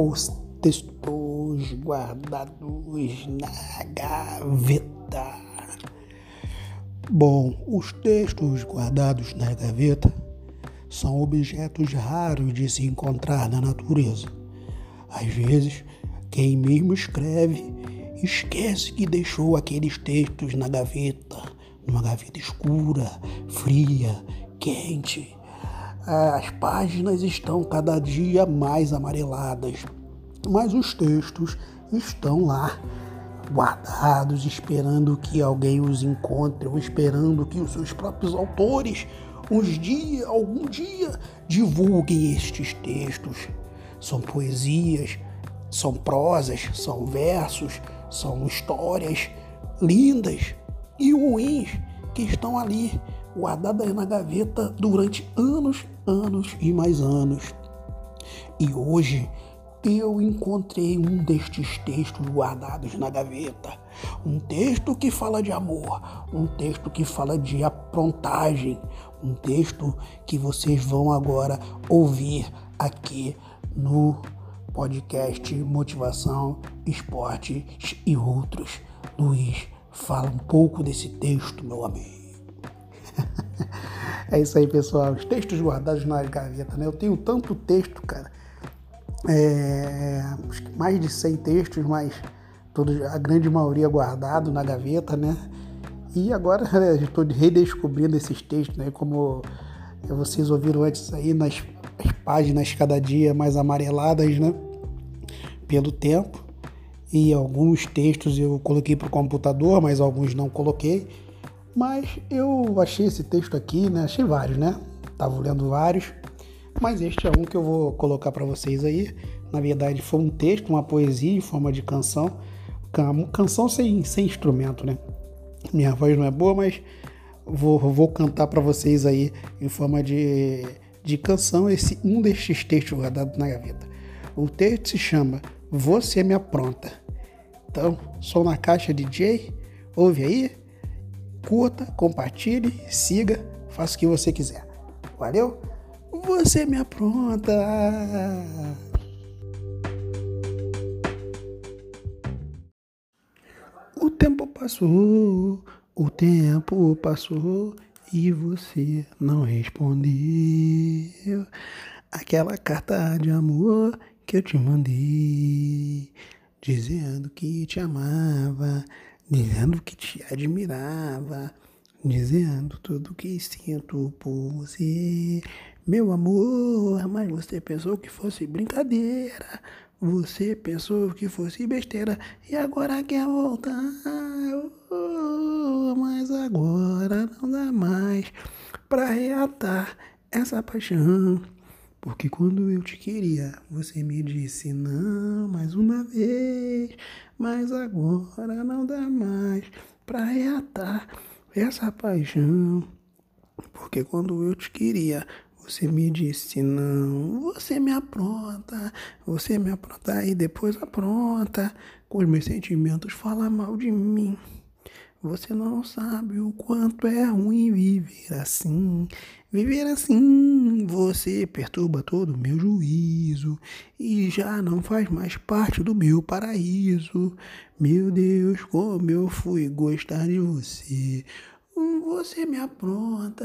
os textos guardados na gaveta. Bom, os textos guardados na gaveta são objetos raros de se encontrar na natureza. Às vezes, quem mesmo escreve esquece que deixou aqueles textos na gaveta, numa gaveta escura, fria, quente. As páginas estão cada dia mais amareladas, mas os textos estão lá, guardados, esperando que alguém os encontre, ou esperando que os seus próprios autores, uns dia, algum dia, divulguem estes textos. São poesias, são prosas, são versos, são histórias lindas e ruins que estão ali guardadas na gaveta durante anos, anos e mais anos. E hoje eu encontrei um destes textos guardados na gaveta. Um texto que fala de amor, um texto que fala de aprontagem, um texto que vocês vão agora ouvir aqui no podcast Motivação, Esporte e outros. Luiz, fala um pouco desse texto, meu amigo. é isso aí, pessoal. Os textos guardados na gaveta, né? Eu tenho tanto texto, cara. É, mais de 100 textos, mas todos, a grande maioria guardado na gaveta, né? E agora né, estou redescobrindo esses textos, né? Como vocês ouviram antes aí nas páginas cada dia mais amareladas, né? Pelo tempo. E alguns textos eu coloquei para o computador, mas alguns não coloquei. Mas eu achei esse texto aqui, né? Achei vários, né? Tava lendo vários. Mas este é um que eu vou colocar para vocês aí. Na verdade, foi um texto, uma poesia em forma de canção. Canção sem, sem instrumento, né? Minha voz não é boa, mas vou, vou cantar para vocês aí em forma de, de canção esse um destes textos guardados na gaveta. O texto se chama Você Me Apronta. Então, sou na caixa DJ, ouve aí, curta, compartilhe, siga, faça o que você quiser. Valeu? Você me apronta! O tempo passou, o tempo passou e você não respondeu aquela carta de amor que eu te mandei, dizendo que te amava, dizendo que te admirava, dizendo tudo que sinto por você, meu amor. Mas você pensou que fosse brincadeira, você pensou que fosse besteira e agora quer voltar. Oh, mas agora não dá mais pra reatar essa paixão. Porque quando eu te queria, você me disse não mais uma vez, mas agora não dá mais pra reatar essa paixão. Porque quando eu te queria, você me disse não, você me apronta, você me apronta e depois apronta. Com os meus sentimentos fala mal de mim. Você não sabe o quanto é ruim viver assim. Viver assim, você perturba todo o meu juízo e já não faz mais parte do meu paraíso. Meu Deus, como eu fui gostar de você. Você me apronta.